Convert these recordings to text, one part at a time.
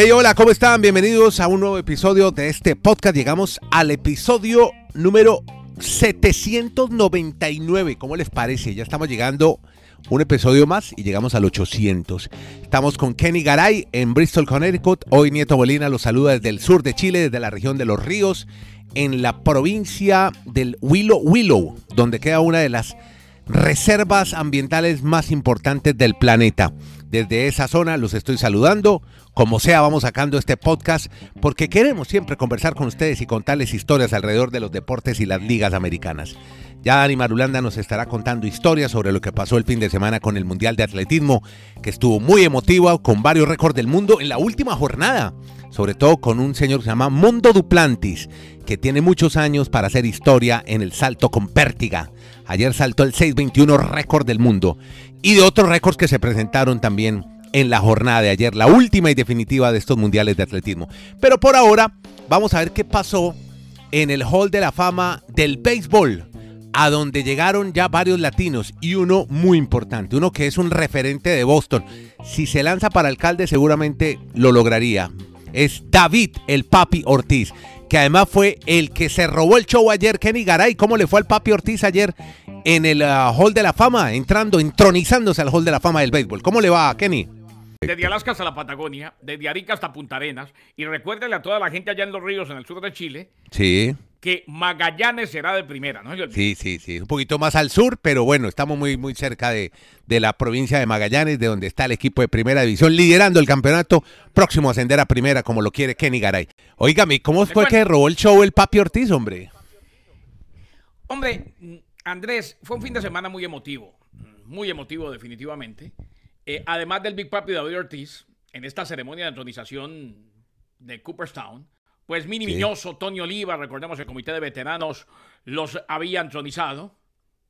Hey, hola, ¿cómo están? Bienvenidos a un nuevo episodio de este podcast. Llegamos al episodio número 799. ¿Cómo les parece? Ya estamos llegando un episodio más y llegamos al 800. Estamos con Kenny Garay en Bristol, Connecticut. Hoy Nieto Molina los saluda desde el sur de Chile, desde la región de Los Ríos, en la provincia del Willow Willow, donde queda una de las reservas ambientales más importantes del planeta. Desde esa zona los estoy saludando. Como sea, vamos sacando este podcast porque queremos siempre conversar con ustedes y contarles historias alrededor de los deportes y las ligas americanas. Ya Dani Marulanda nos estará contando historias sobre lo que pasó el fin de semana con el Mundial de Atletismo, que estuvo muy emotivo, con varios récords del mundo en la última jornada, sobre todo con un señor que se llama Mondo Duplantis, que tiene muchos años para hacer historia en el salto con pértiga. Ayer saltó el 621 récord del mundo y de otros récords que se presentaron también en la jornada de ayer, la última y definitiva de estos mundiales de atletismo. Pero por ahora vamos a ver qué pasó en el Hall de la Fama del béisbol, a donde llegaron ya varios latinos y uno muy importante, uno que es un referente de Boston. Si se lanza para alcalde seguramente lo lograría. Es David el Papi Ortiz, que además fue el que se robó el show ayer, Kenny Garay. ¿Cómo le fue al Papi Ortiz ayer en el uh, Hall de la Fama, entrando, entronizándose al Hall de la Fama del béisbol? ¿Cómo le va, Kenny? Desde Alaska hasta la Patagonia, desde Arica hasta Punta Arenas. Y recuérdele a toda la gente allá en los ríos, en el sur de Chile, Sí, que Magallanes será de primera, ¿no? Sí, sí, sí. Un poquito más al sur, pero bueno, estamos muy, muy cerca de, de la provincia de Magallanes, de donde está el equipo de primera división, liderando el campeonato, próximo a ascender a primera, como lo quiere Kenny Garay. Óigame, ¿cómo fue que robó el show el Papi Ortiz, hombre? Hombre, Andrés, fue un fin de semana muy emotivo. Muy emotivo, definitivamente. Eh, además del Big Papi David Ortiz, en esta ceremonia de entronización de Cooperstown, pues Mini Sí. Miñoso, Tony Oliva, recordemos el comité de veteranos los había entronizado.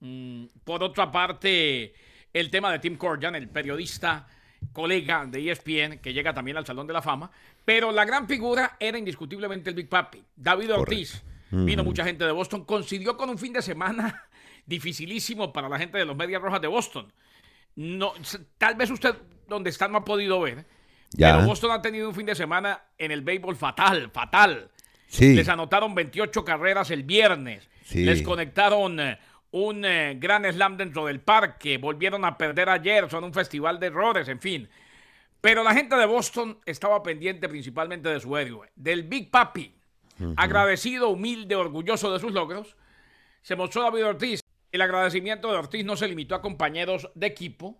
Mm, por otra parte, el tema de Tim Corjan, el periodista colega de ESPN, que llega también al Salón de la Fama. Pero la gran figura era indiscutiblemente el Big Papi, David Ortiz. Vino mucha gente de Boston, coincidió con un fin de semana dificilísimo para la gente de los Medias Rojas de Boston. No, tal vez usted donde está no ha podido ver, Ya. pero Boston ha tenido un fin de semana en el béisbol fatal, fatal. Sí. Les anotaron 28 carreras el viernes. Sí. Les conectaron eh, un eh, gran slam dentro del parque. Volvieron a perder ayer. Son un festival de errores, en fin. Pero la gente de Boston estaba pendiente principalmente de su héroe, del Big Papi. Agradecido, humilde, orgulloso de sus logros. Se mostró David Ortiz. El agradecimiento de Ortiz no se limitó a compañeros de equipo.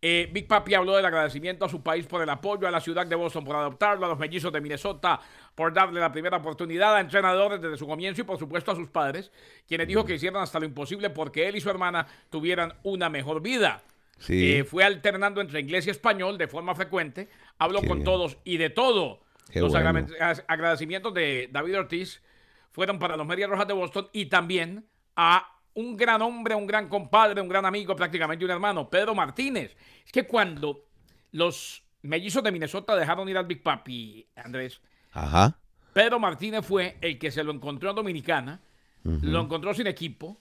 Eh, Big Papi habló del agradecimiento a su país por el apoyo, a la ciudad de Boston por adoptarlo, a los mellizos de Minnesota por darle la primera oportunidad, a entrenadores desde su comienzo y por supuesto a sus padres, quienes dijo que hicieron hasta lo imposible porque él y su hermana tuvieran una mejor vida. Sí. Eh, fue alternando entre inglés y español de forma frecuente, habló Qué con bien. todos y de todo. Qué los bueno. agradecimientos de David Ortiz fueron para los Medias Rojas de Boston y también a un gran hombre, un gran compadre, un gran amigo, prácticamente un hermano, Pedro Martínez. Es que cuando los mellizos de Minnesota dejaron ir al Big Papi, Andrés, Ajá. Pedro Martínez fue el que se lo encontró en Dominicana, lo encontró sin equipo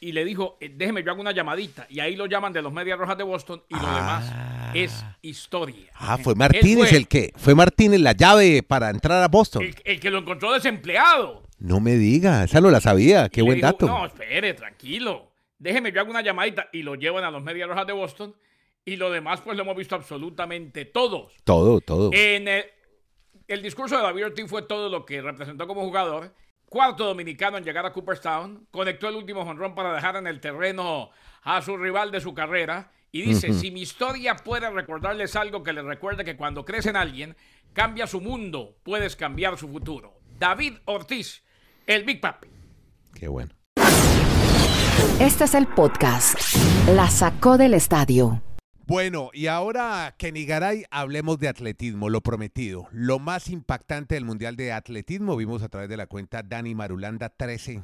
y le dijo, eh, déjeme, yo hago una llamadita. Y ahí lo llaman de los Medias Rojas de Boston y lo demás es historia. Ah, fue Martínez fue el que, fue Martínez la llave para entrar a Boston. el, el que lo encontró desempleado. No me diga, esa no la sabía, qué buen dato. No, espere, tranquilo. Déjeme, yo hago una llamadita y lo llevan a los Medias Rojas de Boston. Y lo demás, pues lo hemos visto absolutamente todos. Todo, todo. En el, el discurso de David Ortiz fue todo lo que representó como jugador. Cuarto dominicano en llegar a Cooperstown. Conectó el último jonrón para dejar en el terreno a su rival de su carrera. Y dice, si mi historia puede recordarles algo que les recuerde que cuando crees en alguien, cambia su mundo, puedes cambiar su futuro. David Ortiz, el Big Papi. Qué bueno. Este es el podcast. La sacó del estadio. Bueno, y ahora, Kenny Garay, hablemos de atletismo, lo prometido. Lo más impactante del Mundial de Atletismo, vimos a través de la cuenta Dani Marulanda 13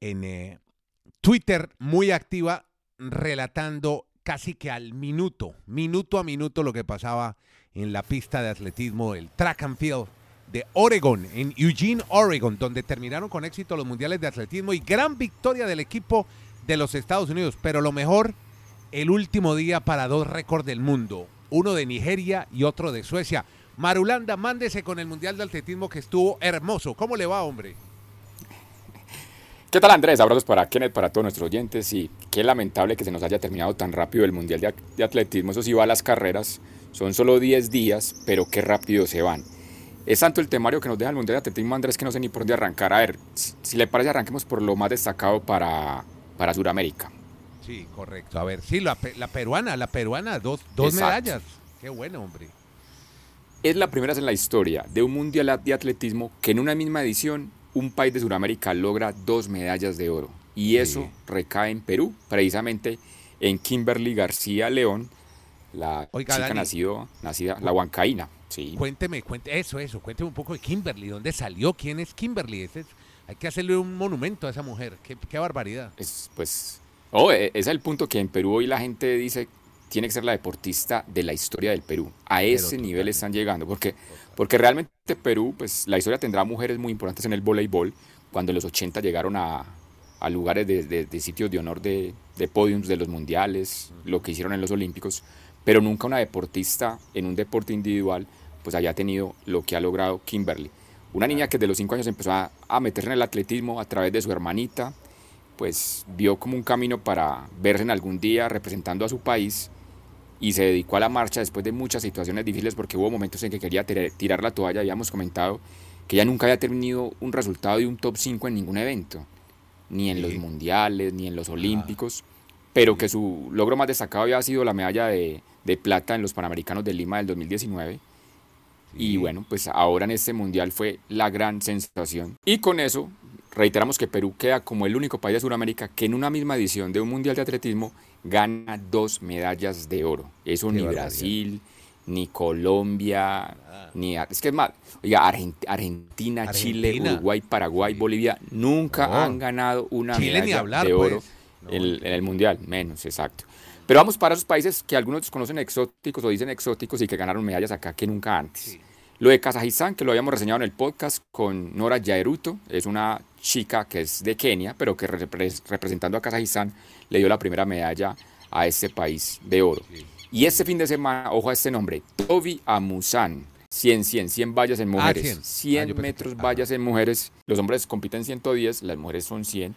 en eh, Twitter, muy activa, relatando casi que al minuto, minuto a minuto lo que pasaba en la pista de atletismo, el track and field de Oregon, en Eugene, Oregon, donde terminaron con éxito los mundiales de atletismo y gran victoria del equipo de los Estados Unidos. Pero lo mejor el último día para dos récords del mundo, uno de Nigeria y otro de Suecia. Marulanda, mándese con el Mundial de Atletismo que estuvo hermoso. ¿Cómo le va, hombre? ¿Qué tal Andrés? Abrazos para Kenneth, para todos nuestros oyentes y qué lamentable que se nos haya terminado tan rápido el Mundial de, Atletismo. Eso sí va a las carreras, son solo 10 días, pero qué rápido se van. Es tanto el temario que nos deja el Mundial de Atletismo, Andrés, que no sé ni por dónde arrancar. A ver, si, le parece, arranquemos por lo más destacado para, para Sudamérica. Sí, correcto. A ver, sí, la, peruana, la peruana, dos, dos medallas. Qué bueno, hombre. Es la primera vez en la historia de un Mundial de Atletismo que en una misma edición un país de Sudamérica logra dos medallas de oro. Y eso recae en Perú, precisamente en Kimberly García León, la chica nacido, nacida, la huancaína. Sí. Cuénteme, cuente, eso, eso, cuénteme un poco de Kimberly, ¿dónde salió? ¿Quién es Kimberly? hay que hacerle un monumento a esa mujer, qué, barbaridad. Es, pues, oh, ese es el punto que en Perú hoy la gente dice tiene que ser la deportista de la historia del Perú. A ese nivel están llegando, porque, porque realmente Perú, pues la historia tendrá mujeres muy importantes en el voleibol, cuando en los 80 llegaron a, lugares de, sitios de honor de, de podiums de los mundiales, lo que hicieron en los olímpicos, pero nunca una deportista en un deporte individual pues haya tenido lo que ha logrado Kimberly. Una niña que desde los 5 años empezó a, a meterse en el atletismo a través de su hermanita, pues vio como un camino para verse en algún día representando a su país y se dedicó a la marcha después de muchas situaciones difíciles porque hubo momentos en que quería tirar la toalla, habíamos comentado que ella nunca había tenido un resultado de un top 5 en ningún evento, ni en los mundiales, ni en los olímpicos, pero que su logro más destacado había sido la medalla de, de plata en los Panamericanos de Lima del 2019. Y bueno, pues ahora en este mundial fue la gran sensación. Y con eso reiteramos que Perú queda como el único país de Sudamérica que en una misma edición de un mundial de atletismo gana dos medallas de oro. Eso ni Brasil, ni Colombia, ah. ni... Es que es más, oiga, Argentina, Chile, Uruguay, Paraguay, Bolivia, nunca han ganado una medalla de oro pues. en, el Mundial, menos, exacto. Pero vamos para esos países que algunos conocen exóticos o dicen exóticos y que ganaron medallas acá que nunca antes. Lo de Kazajistán, que lo habíamos reseñado en el podcast con Nora Yaeruto, es una chica que es de Kenia, pero que representando a Kazajistán le dio la primera medalla a este país de oro. Y este fin de semana, ojo a este nombre, Toby Amusan. 100, 100, 100 vallas en ah, mujeres. 100, ah, metros vallas en mujeres. Los hombres compiten 110, las mujeres son 100.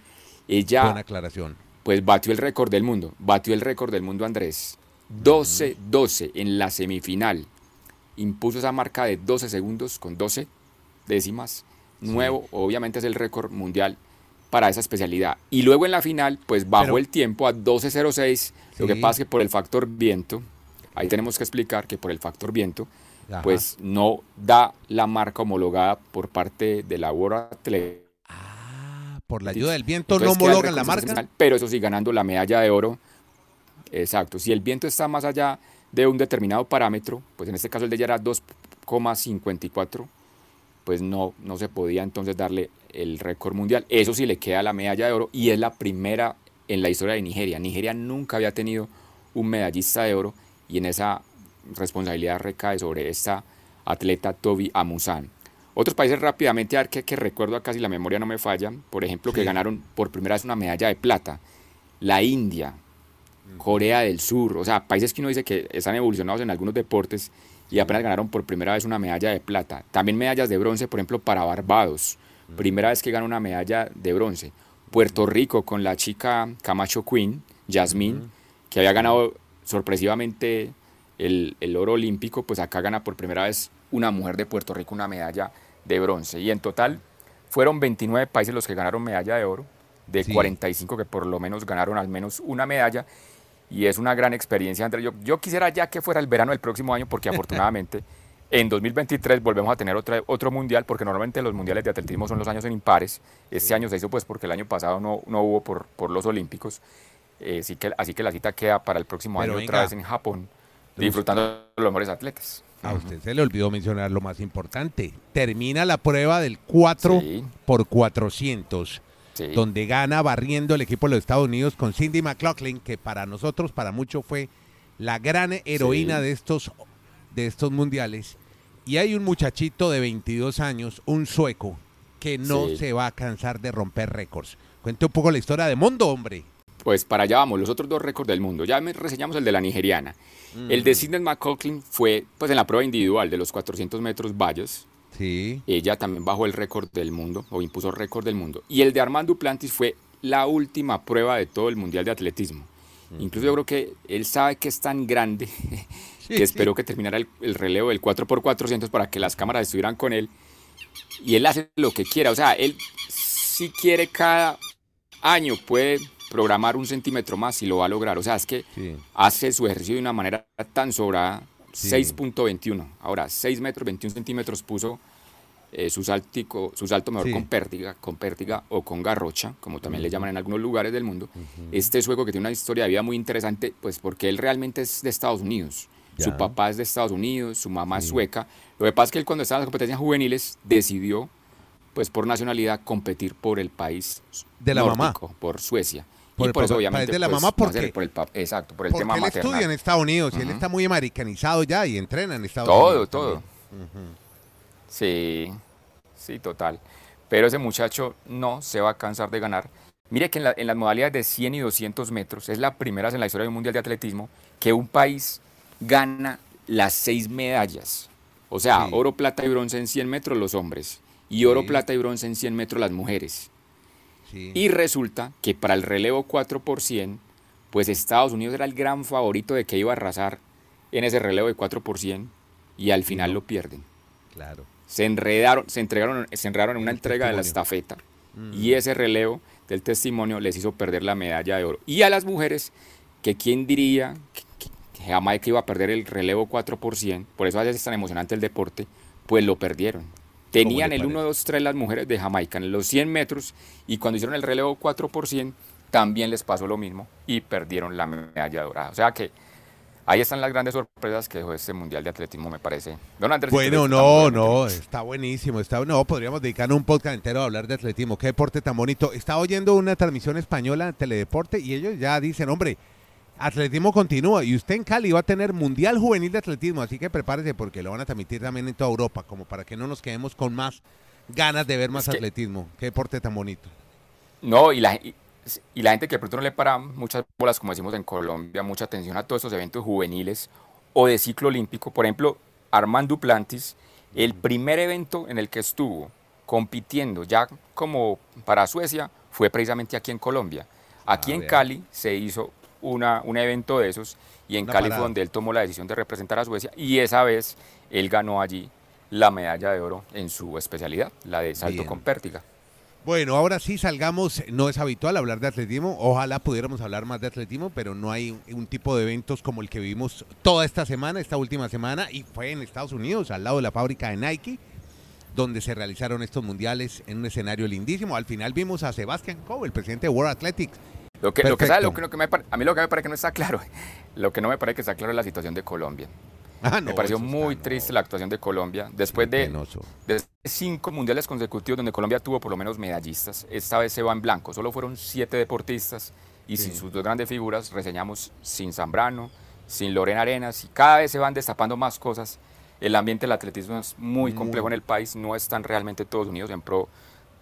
Ella, Buena aclaración. Pues batió el récord del mundo. Batió el récord del mundo, Andrés. 12-12 en la semifinal impuso esa marca de 12 segundos con 12 décimas. Nuevo, obviamente es el récord mundial para esa especialidad. Y luego en la final, pues bajó el tiempo a 12.06. Lo que pasa es que por el factor viento, ahí tenemos que explicar que por el factor viento, pues no da la marca homologada por parte de la World Athletics. Ah, por la ayuda del viento no homologan la marca. Pero eso sí, ganando la medalla de oro. Exacto. Si el viento está más allá de un determinado parámetro, pues en este caso el de ella era 2,54, pues no, no se podía entonces darle el récord mundial. Eso sí le queda la medalla de oro y es la primera en la historia de Nigeria. Nigeria nunca había tenido un medallista de oro y en esa responsabilidad recae sobre esta atleta Toby Amusan. Otros países rápidamente, a ver que, que recuerdo acá si la memoria no me falla, por ejemplo, que ganaron por primera vez una medalla de plata. La India, Corea del Sur, o sea, países que uno dice que están evolucionados en algunos deportes y apenas ganaron por primera vez una medalla de plata. También medallas de bronce, por ejemplo, para Barbados. Primera vez que gana una medalla de bronce. Puerto Rico con la chica Camacho Queen, Jasmine, que había ganado sorpresivamente el, el, oro olímpico, pues acá gana por primera vez una mujer de Puerto Rico una medalla de bronce. Y en total fueron 29 países los que ganaron medalla de oro, de 45 que por lo menos ganaron al menos una medalla y es una gran experiencia, Andrés. Yo, yo quisiera ya que fuera el verano del próximo año, porque afortunadamente en 2023 volvemos a tener otra, otro mundial, porque normalmente los mundiales de atletismo son los años en impares. Este año se hizo pues porque el año pasado no, no hubo por, por los Olímpicos. Eh, así, que, así que la cita queda para el próximo año otra vez en Japón, disfrutando de los mejores atletas. A usted se le olvidó mencionar lo más importante. Termina la prueba del 4 por 400 donde gana barriendo el equipo de los Estados Unidos con Cindy McLaughlin, que para nosotros, para mucho, fue la gran heroína de, estos, de estos mundiales. Y hay un muchachito de 22 años, un sueco, que no se va a cansar de romper récords. Cuente un poco la historia de Mondo, hombre. Pues para allá vamos, los otros dos récords del mundo. Ya reseñamos el de la nigeriana. El de mm. Sidney McCauley fue pues en la prueba individual de los 400 metros valles. Sí. Ella también bajó el récord del mundo o impuso récord del mundo. Y el de Armando Duplantis fue la última prueba de todo el Mundial de Atletismo. Incluso yo creo que él sabe que es tan grande que esperó que terminara el, relevo del 4x400 para que las cámaras estuvieran con él. Y él hace lo que quiera. O sea, él si quiere cada año puede programar un centímetro más y lo va a lograr. O sea, es que hace su ejercicio de una manera tan sobrada. 6.21. Ahora, 6 metros 21 centímetros puso eh, su, saltico, su salto mejor con pértiga, con pértiga o con garrocha, como también le llaman en algunos lugares del mundo. Este sueco que tiene una historia de vida muy interesante, pues porque él realmente es de Estados Unidos. Su papá es de Estados Unidos, su mamá es sueca. Lo que pasa es que él cuando estaba en las competencias juveniles decidió, pues por nacionalidad, competir por el país de la mamá, por Suecia. Por y por eso, obviamente, de la pues, mamá porque, por el, exacto, por el tema él estudia en Estados Unidos y él está muy americanizado ya y entrena en Estados Unidos. Todo, todo. Sí, sí, total. Pero ese muchacho no se va a cansar de ganar. Mire que en, las modalidades de 100 y 200 metros es la primera vez en la historia del Mundial de Atletismo que un país gana las seis medallas. O sea, oro, plata y bronce en 100 metros los hombres y oro, plata y bronce en 100 metros las mujeres. Y resulta que para el relevo 4 por 100, pues Estados Unidos era el gran favorito de que iba a arrasar en ese relevo de 4 por 100 y al final lo pierden. Claro se enredaron, se entregaron, se enredaron en una entrega de la estafeta mm. y ese relevo del testimonio les hizo perder la medalla de oro. Y a las mujeres, que quién diría que, Jamaica iba a perder el relevo 4 por por eso a veces es tan emocionante el deporte, pues lo perdieron. Tenían el 1, 2, 3 las mujeres de Jamaica en los 100 metros y cuando hicieron el relevo 4 por también les pasó lo mismo y perdieron la medalla dorada. O sea que Ahí están las grandes sorpresas que dejó este Mundial de Atletismo, me parece. Don Andrés. Bueno, no, no, está buenísimo. Está, no, podríamos dedicar un podcast entero a hablar de atletismo. Qué deporte tan bonito. Estaba oyendo una transmisión española en Teledeporte y ellos ya dicen, hombre, atletismo continúa y usted en Cali va a tener Mundial Juvenil de Atletismo, así que prepárese porque lo van a transmitir también en toda Europa, como para que no nos quedemos con más ganas de ver más atletismo. Qué deporte tan bonito. No, y la, y la gente que de pronto no le para muchas bolas, como decimos en Colombia, mucha atención a todos estos eventos juveniles o de ciclo olímpico. Por ejemplo, Armand Duplantis, el primer evento en el que estuvo compitiendo ya como para Suecia fue precisamente aquí en Colombia. Aquí en Cali se hizo una, un evento de esos y en Cali fue donde él tomó la decisión de representar a Suecia y esa vez él ganó allí la medalla de oro en su especialidad, la de salto con pértiga. Bueno, ahora sí salgamos, no es habitual hablar de atletismo, ojalá pudiéramos hablar más de atletismo, pero no hay un, tipo de eventos como el que vivimos toda esta semana, esta última semana, y fue en Estados Unidos, al lado de la fábrica de Nike, donde se realizaron estos mundiales en un escenario lindísimo. Al final vimos a Sebastian Coe, el presidente de World Athletics. Lo que, lo que, lo que, me, a mí lo que me parece que no está claro, lo que no me parece que está claro es la situación de Colombia. Ah, me pareció muy triste la actuación de Colombia. Después de, cinco mundiales consecutivos donde Colombia tuvo por lo menos medallistas, esta vez se va en blanco. Solo fueron siete deportistas y sin sus dos grandes figuras, reseñamos sin Zambrano, sin Lorena Arenas, y cada vez se van destapando más cosas. El ambiente del atletismo es muy complejo en el país, no están realmente todos unidos en pro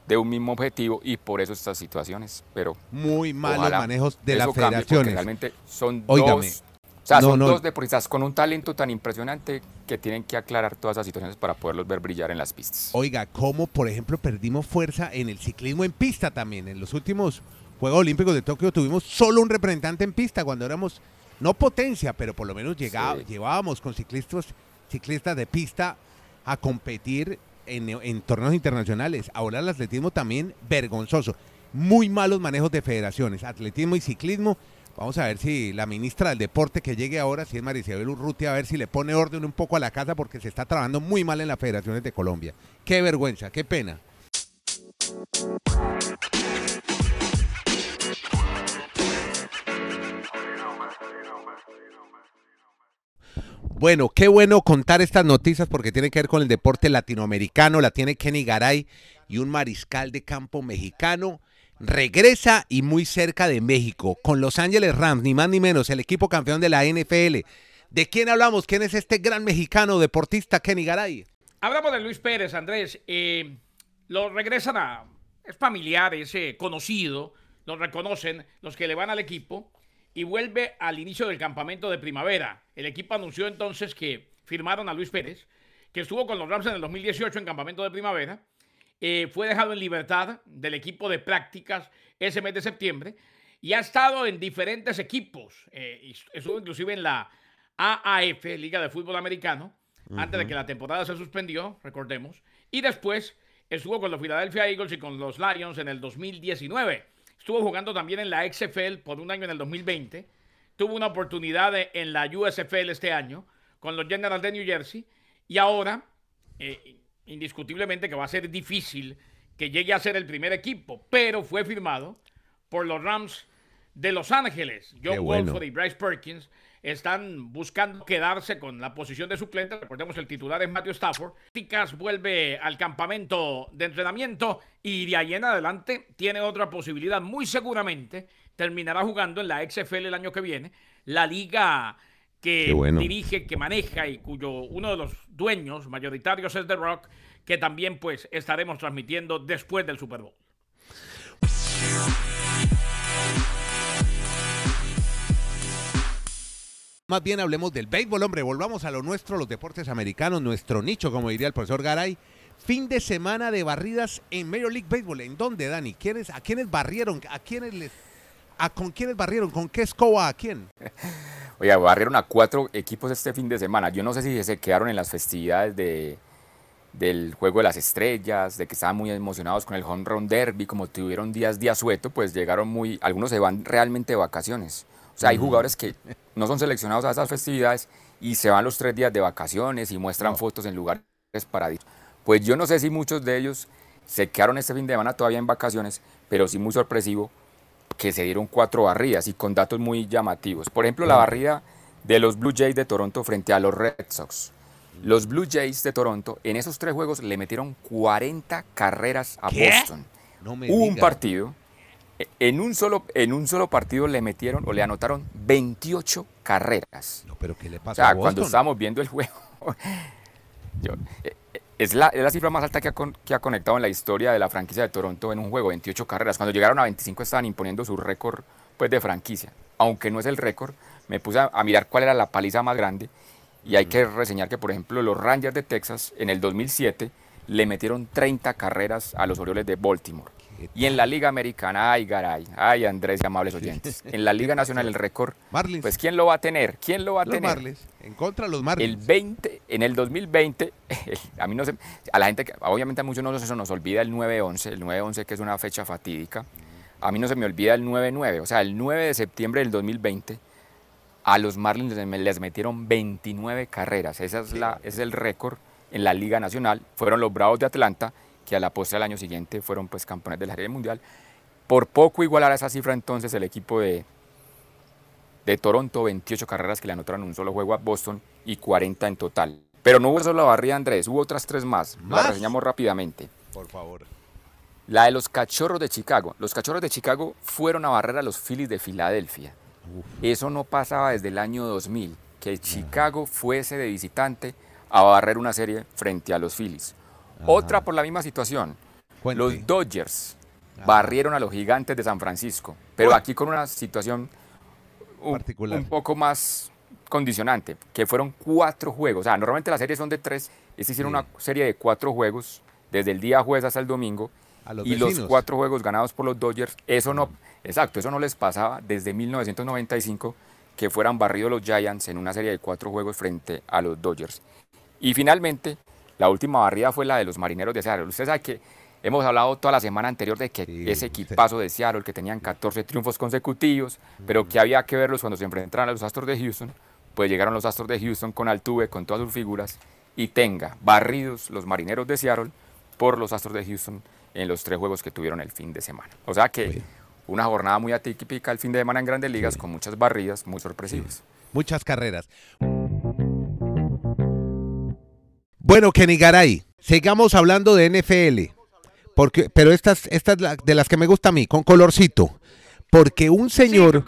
de un mismo objetivo y por eso estas situaciones. Pero muy malos manejos de las federaciones. Realmente son dos o sea, son dos deportistas con un talento tan impresionante que tienen que aclarar todas esas situaciones para poderlos ver brillar en las pistas. Oiga, ¿cómo, por ejemplo, perdimos fuerza en el ciclismo en pista también? En los últimos Juegos Olímpicos de Tokio tuvimos solo un representante en pista cuando éramos, no potencia, pero por lo menos llevábamos con ciclistas, ciclistas de pista a competir en, torneos internacionales. Ahora el atletismo también vergonzoso. Muy malos manejos de federaciones, atletismo y ciclismo Vamos a ver si la ministra del Deporte que llegue ahora, si es Maricel Urrutia, a ver si le pone orden un poco a la casa porque se está trabajando muy mal en las federaciones de Colombia. Qué vergüenza, qué pena. Bueno, qué bueno contar estas noticias porque tiene que ver con el deporte latinoamericano. La tiene Kenny Garay y un mariscal de campo mexicano regresa y muy cerca de México, con Los Ángeles Rams, ni más ni menos, el equipo campeón de la NFL. ¿De quién hablamos? ¿Quién es este gran mexicano deportista Kenny Garay? Hablamos de Luis Pérez, Andrés. Eh, lo regresan a... Es familiar, es conocido. lo reconocen los que le van al equipo y vuelve al inicio del campamento de primavera. El equipo anunció entonces que firmaron a Luis Pérez, que estuvo con los Rams en el 2018 en campamento de primavera. Eh, fue dejado en libertad del equipo de prácticas ese mes de septiembre y ha estado en diferentes equipos. Eh, estuvo inclusive en la AAF, Liga de Fútbol Americano, antes de que la temporada se suspendió, recordemos. Y después estuvo con los Philadelphia Eagles y con los Lions en el 2019. Estuvo jugando también en la XFL por un año en el 2020. Tuvo una oportunidad en la USFL este año con los Generals de New Jersey. Y ahora, eh, indiscutiblemente que va a ser difícil que llegue a ser el primer equipo, pero fue firmado por los Rams de Los Ángeles. John Wolford y Bryce Perkins están buscando quedarse con la posición de suplente. Recordemos, el titular es Matthew Stafford. Ticas vuelve al campamento de entrenamiento y de ahí en adelante tiene otra posibilidad. Muy seguramente terminará jugando en la XFL el año que viene, la liga que dirige, que maneja y cuyo uno de los dueños mayoritarios es The Rock, que también pues estaremos transmitiendo después del Super Bowl. Más bien hablemos del béisbol, hombre. Volvamos a lo nuestro, los deportes americanos, nuestro nicho, como diría el profesor Garay. Fin de semana de barridas en Major League Baseball. ¿En dónde, Dani? ¿Quiénes, ¿A quiénes barrieron? ¿A quiénes les, a, ¿Con quiénes barrieron? ¿Con qué escoba? ¿A quién? Oiga, barrieron a cuatro equipos este fin de semana. Yo no sé si se quedaron en las festividades de, del Juego de las Estrellas, de que estaban muy emocionados con el Home Run Derby, como tuvieron días día sueto, pues llegaron muy, algunos se van realmente de vacaciones. Sea, hay jugadores que no son seleccionados a esas festividades y se van los tres días de vacaciones y muestran fotos en lugares paradisíacos. Pues yo no sé si muchos de ellos se quedaron este fin de semana todavía en vacaciones, pero sí muy sorpresivo que se dieron cuatro barridas y con datos muy llamativos. Por ejemplo, la barrida de los Blue Jays de Toronto frente a los Red Sox. Los Blue Jays de Toronto en esos tres juegos le metieron 40 carreras a Boston. No un partido en un, solo, en un solo partido le metieron o le anotaron 28 carreras. No, pero ¿qué le pasa? O sea, cuando estábamos viendo el juego, eh, es, la, es, la, cifra más alta que ha, que ha, conectado en la historia de la franquicia de Toronto en un juego, 28 carreras. Cuando llegaron a 25 estaban imponiendo su récord pues, de franquicia. Aunque no es el récord, me puse a, a, mirar cuál era la paliza más grande y hay que reseñar que, por ejemplo, los Rangers de Texas en el 2007 le metieron 30 carreras a los Orioles de Baltimore. Y en la Liga Americana, ay, garay, ay, Andrés y amables oyentes. En la Liga Nacional el récord, pues ¿quién lo va a tener? ¿Quién lo va a los tener? Marlins, en contra de los Marlins. El 20, en el 2020, a mí no sé, a la gente, obviamente a muchos no se nos olvida el 9-11, el 9-11 que es una fecha fatídica. A mí no se me olvida el 9-9, o sea, el 9 de septiembre del 2020 a los Marlins les metieron 29 carreras. Esa es la, es el récord en la Liga Nacional. Fueron los Bravos de Atlanta que a la postre del año siguiente fueron pues campeones de la Serie Mundial. Por poco igualar a esa cifra entonces el equipo de, de Toronto, 28 carreras que le anotaron un solo juego a Boston y 40 en total. Pero no hubo solo la barrida Andrés, hubo otras tres más. ¿Más? Las reseñamos rápidamente. Por favor. La de los cachorros de Chicago. Los cachorros de Chicago fueron a barrer a los Phillies de Filadelfia. Eso no pasaba desde el año 2000, que Chicago fuese de visitante a barrer una serie frente a los Phillies. Otra por la misma situación. Los Dodgers barrieron a los gigantes de San Francisco, pero aquí con una situación un, poco más condicionante, que fueron cuatro juegos. O sea, normalmente las series son de tres, es hicieron una serie de cuatro juegos desde el día jueves hasta el domingo. y los cuatro juegos ganados por los Dodgers, eso no, exacto, eso no les pasaba desde 1995 que fueran barridos los Giants en una serie de cuatro juegos frente a los Dodgers. Y finalmente, la última barrida fue la de los marineros de Seattle. Usted sabe que hemos hablado toda la semana anterior de que ese equipazo de Seattle, que tenían 14 triunfos consecutivos, pero que había que verlos cuando se enfrentaran a los Astros de Houston, pues llegaron los Astros de Houston con Altuve, con todas sus figuras, y tenga barridos los marineros de Seattle por los Astros de Houston en los tres juegos que tuvieron el fin de semana. O sea que una jornada muy atípica el fin de semana en grandes ligas, con muchas barridas muy sorpresivas. Muchas carreras. Bueno, Kenny Garay, sigamos hablando de NFL. Porque, pero estas, estas de las que me gusta a mí, con colorcito. Porque un señor.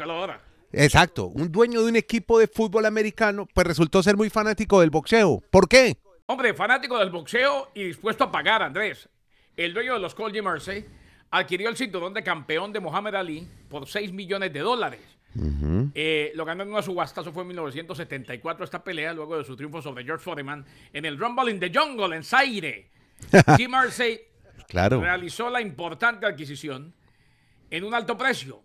exacto, un dueño de un equipo de fútbol americano, pues resultó ser muy fanático del boxeo. ¿Por qué? Hombre, fanático del boxeo y dispuesto a pagar, Andrés. El dueño de los Colts de Mercy adquirió el cinturón de campeón de Muhammad Ali por 6 millones de dólares. Eh, lo ganó en una subasta, eso fue en 1974 esta pelea, luego de su triunfo sobre George Foreman en el Rumble in the Jungle en Zaire. Jim Claro. realizó la importante adquisición en un alto precio.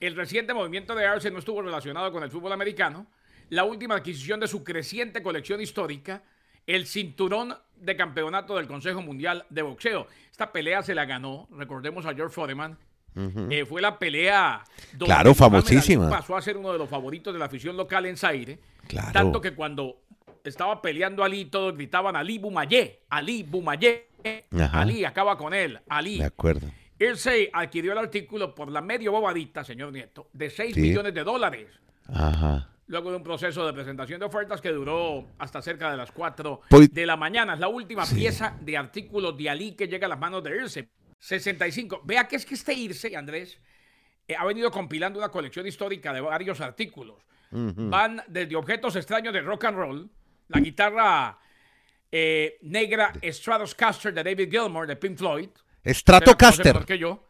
El reciente movimiento de Arce no estuvo relacionado con el fútbol americano. La última adquisición de su creciente colección histórica, el cinturón de campeonato del Consejo Mundial de Boxeo. Esta pelea se la ganó, recordemos a George Foreman. Eh, fue la pelea donde Claro, famosísima. Pasó a ser uno de los favoritos de la afición local en Zaire. Claro. Tanto que cuando estaba peleando Ali, todos gritaban Ali Bumayé, Ali Bumayé, Ajá. Ali acaba con él, Ali. De acuerdo. Irse adquirió el artículo por la medio bobadita, señor Nieto, de 6 Sí. millones de dólares. Ajá. Luego de un proceso de presentación de ofertas que duró hasta cerca de las 4 Pues- de la mañana. Es la última pieza de artículos de Ali que llega a las manos de Irse. 65. Vea que es que este Irse, Andrés, eh, ha venido compilando una colección histórica de varios artículos. Van desde objetos extraños de rock and roll, la guitarra eh, negra Stratocaster de David Gilmour de Pink Floyd. Stratocaster. mejor que yo,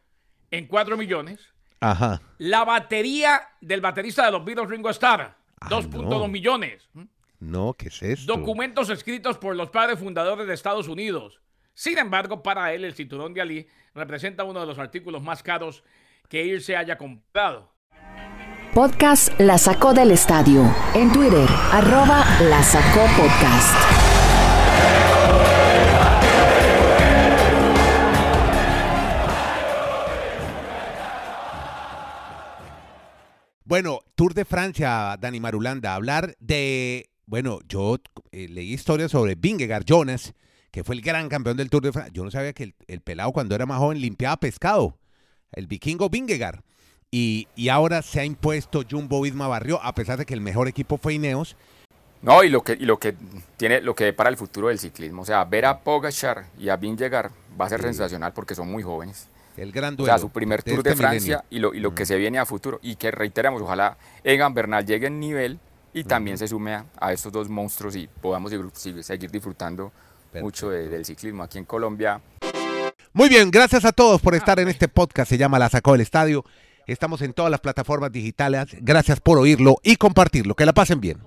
en 4 millones. Ajá. La batería del baterista de los Beatles, Ringo Starr, Ah, 2.2 no. millones. No, ¿qué es esto? Documentos escritos por los padres fundadores de Estados Unidos. Sin embargo, para él, el cinturón de Ali representa uno de los artículos más caros que irse haya comprado. Podcast La Sacó del Estadio. En Twitter, arroba La Sacó Podcast. Bueno, Tour de Francia, Dani Marulanda, hablar de, bueno, yo eh, leí historias sobre Vingegaard Jonas, que fue el gran campeón del Tour de Francia. Yo no sabía que el, el pelado cuando era más joven limpiaba pescado, el vikingo Vingegaard. Y, y ahora se ha impuesto Jumbo Visma Barrio, a pesar de que el mejor equipo fue Ineos. No, y lo que, y lo que tiene, lo que para el futuro del ciclismo. O sea, ver a Pogachar y a Vingegaard va a ser sensacional porque son muy jóvenes. El gran O duelo. sea, su primer Tour de, este Francia milenio. y lo, y lo que se viene a futuro. Y que reiteremos, ojalá Egan Bernal llegue en nivel y también se sume a, a estos dos monstruos y podamos seguir disfrutando mucho de- del ciclismo aquí en Colombia. Muy bien, gracias a todos por estar en este podcast. Se llama La Sacó del Estadio. Estamos en todas las plataformas digitales. Gracias por oírlo y compartirlo. Que la pasen bien.